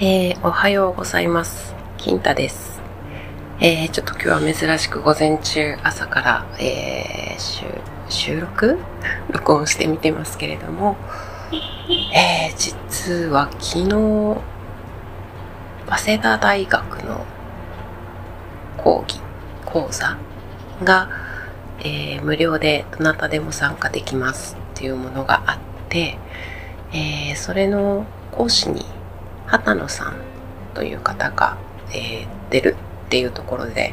えー、おはようございます。金太です。えー、ちょっと今日は珍しく午前中朝から、えー、収録？録音してみてますけれども、えー、実は昨日、早稲田大学の講義、講座が、えー、無料でどなたでも参加できますっていうものがあって、えー、それの講師に畑野さんという方が、えー出るっていうところで、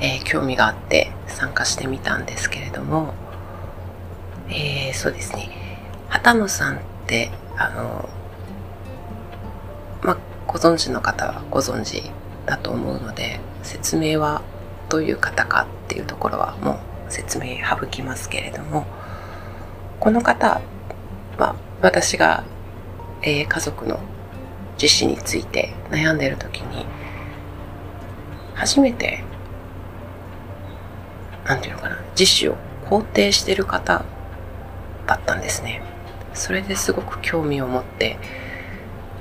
えー興味があって参加してみたんですけれども、えーそうですね。畑野さんってあのまご存知の方はご存知だと思うので説明はどういう方かっていうところはもう説明省きますけれどもこの方は私が、えー家族の自死について悩んでいる時に初めてなんていうのかな自死を肯定してる方だったんですね。それですごく興味を持って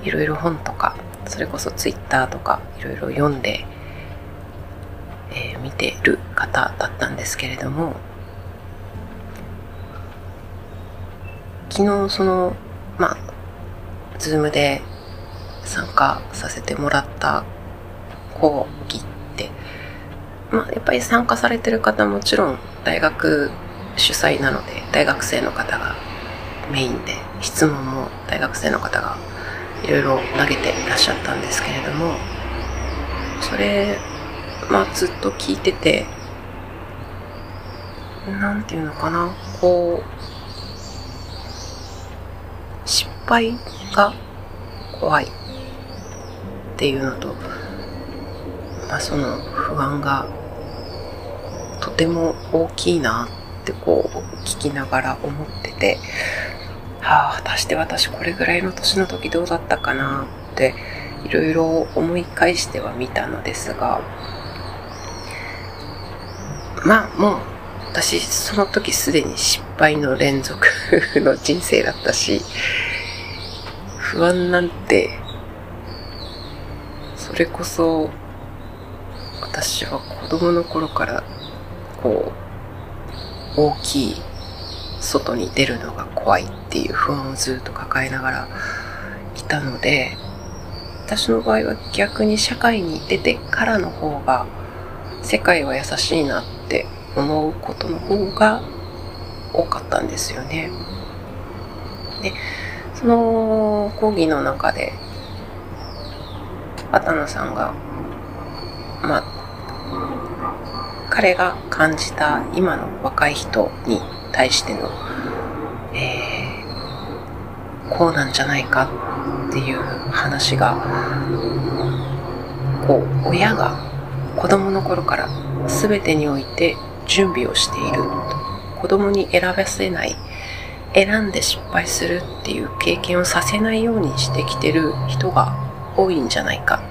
いろいろ本とかそれこそツイッターとかいろいろ読んで、えー見てる方だったんですけれども昨日そのまあズームで参加させてもらった講義って、まあ、やっぱり参加されてる方もちろん大学主催なので大学生の方がメインで質問も大学生の方がいろいろ投げていらっしゃったんですけれどもそれ、まあ、ずっと聞いててなんていうのかなこう失敗が怖い。っていうのと、まあ、その不安がとても大きいなってこう聞きながら思ってて、はあ、果たして私これぐらいの年の時どうだったかなっていろいろ思い返してはみたのですがまあもう私その時すでに失敗の連続の人生だったし不安なんてそれこそ私は子供の頃からこう大きい外に出るのが怖いっていう不安をずっと抱えながらいたので私の場合は逆に社会に出てからの方が世界は優しいなって思うことの方が多かったんですよね。でその講義の中で畑野さんがまあ彼が感じた今の若い人に対しての、えーこうなんじゃないかっていう話がこう親が子供の頃から全てにおいて準備をしている子供に選ばせない選んで失敗するっていう経験をさせないようにしてきてる人が多いんじゃないか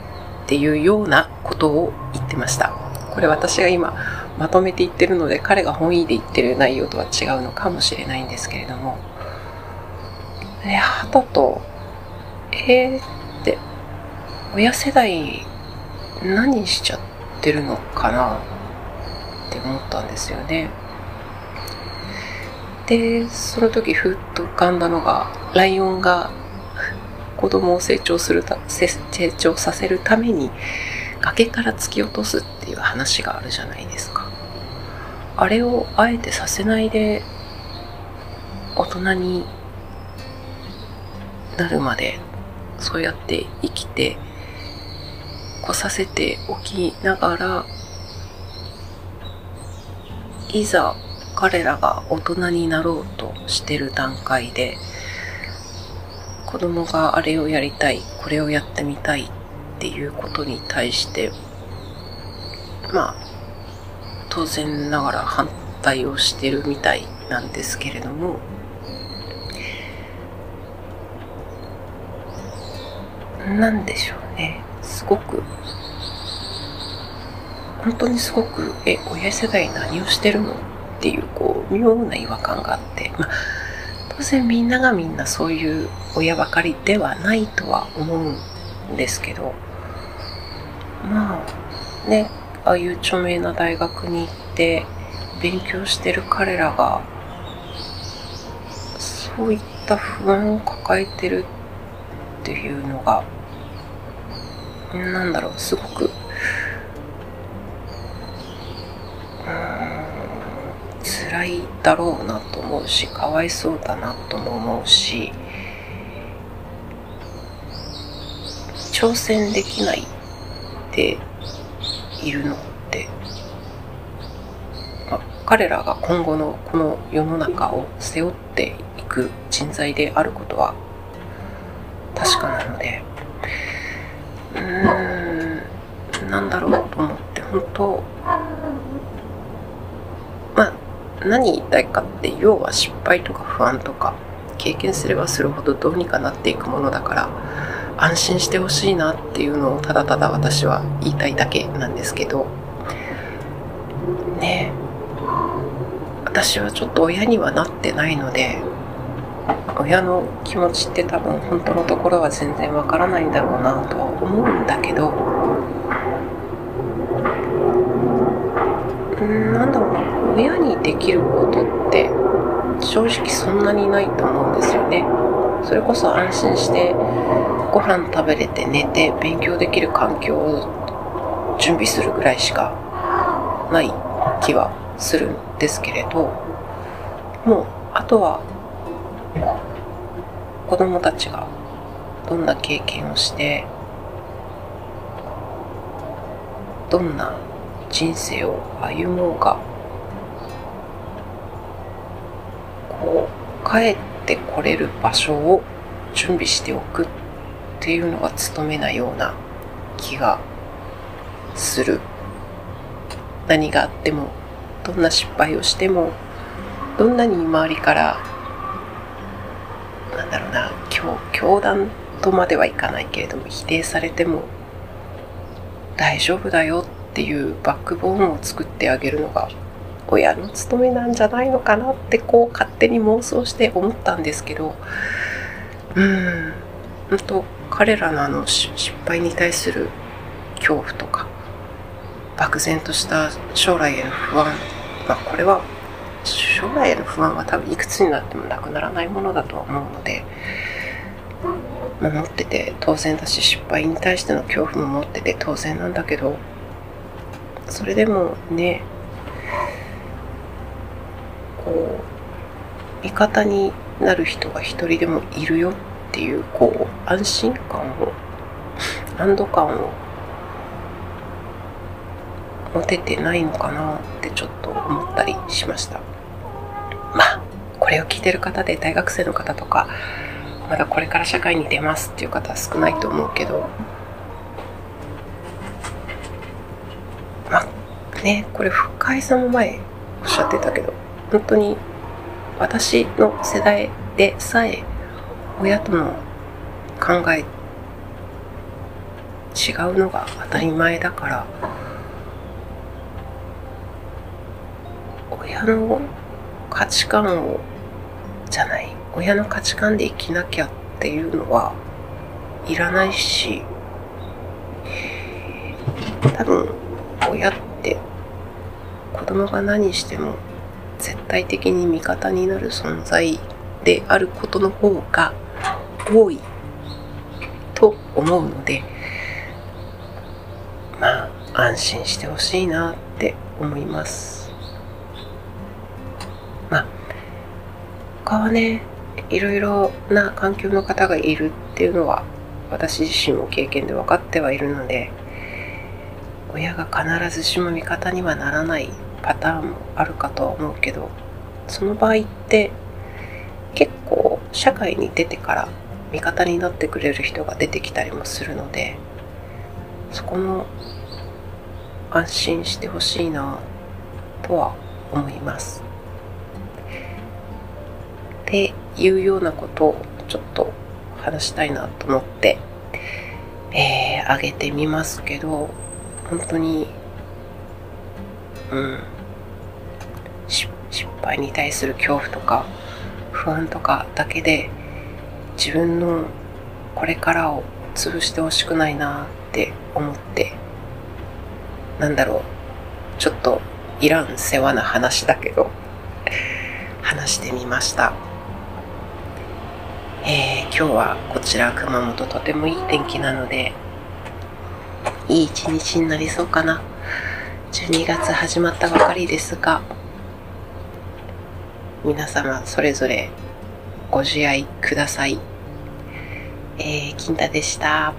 っていうようなことを言ってました。これ私が今まとめて言ってるので彼が本意で言ってる内容とは違うのかもしれないんですけれども。で鳩とえー、って親世代何しちゃってるのかなって思ったんですよね。でその時ふっと浮かんだのがライオンが子供を成長するた成長させるために崖から突き落とすっていう話があるじゃないですか。あれをあえてさせないで大人になるまでそうやって生きてこさせておきながらいざ彼らが大人になろうとしてる段階で子供があれをやりたいこれをやってみたいっていうことに対してまあ当然ながら反対をしてるみたいなんですけれどもなんでしょうね。すごく本当にすごくえ親世代何をしてるの？っていうこう妙な違和感があって、まあ、当然みんながみんなそういう親ばかりではないとは思うんですけどまあねああいう著名な大学に行って勉強してる彼らがそういった不安を抱えてるっていうのがなんだろうすごく辛いだろうなと思うしかわいそうだなとも思うし挑戦できないでいるのって、まあ、彼らが今後のこの世の中を背負っていく人材であることは確かなのでうーんなんだろうと思って本当まあ何言いたいかって要は失敗とか不安とか経験すればするほどどうにかなっていくものだから安心してほしいなっていうのをただただ私は言いたいだけなんですけどね私はちょっと親にはなってないので親の気持ちって多分本当のところは全然わからないんだろうなとは思うんだけどうんなんだ親にできることって正直そんなにないと思うんですよね。それこそ安心してご飯食べれて寝て勉強できる環境を準備するぐらいしかない気はするんですけれどもうあとは子供たちがどんな経験をしてどんな人生を歩もうがこう帰ってこれる場所を準備しておくっていうのが務めなような気がする。何があってもどんな失敗をしてもどんなに周りからなんだろうな教教団とまではいかないけれども否定されても大丈夫だよっていうバックボーンを作ってあげるのが親の務めなんじゃないのかなってこう勝手に妄想して思ったんですけどうん本当彼らのあの失敗に対する恐怖とか漠然とした将来への不安まあこれは将来への不安は多分いくつになってもなくならないものだとは思うので、まあ、持ってて当然だし失敗に対しての恐怖も持ってて当然なんだけどそれでもねこう味方になる人が一人でもいるよっていうこう安心感を 安堵感を持ててないのかなってちょっと思ったりしました。まあこれを聞いてる方で大学生の方とかまだこれから社会に出ますっていう方は少ないと思うけどまあねこれ深井さんも前おっしゃってたけど本当に私の世代でさえ親との考え違うのが当たり前だから親の価値観をじゃない親の価値観で生きなきゃっていうのはいらないし多分親って子供が何しても絶対的に味方になる存在であることの方が多いと思うのでまあ安心してほしいなって思います。まあ他はねいろいろな環境の方がいるっていうのは私自身も経験で分かってはいるので親が必ずしも味方にはならないパターンもあるかとは思うけどその場合って結構社会に出てから味方になってくれる人が出てきたりもするのでそこも安心してほしいなとは思います。っていうようなことをちょっと話したいなと思って、えー、げてみますけど本当にうん失敗に対する恐怖とか不安とかだけで自分のこれからを潰してほしくないなって思って、なんだろう、ちょっといらん世話な話だけど、話してみました。えー、今日はこちら熊本とてもいい天気なので、いい一日になりそうかな。12月始まったばかりですが、皆様それぞれご自愛ください。えー、金太でした。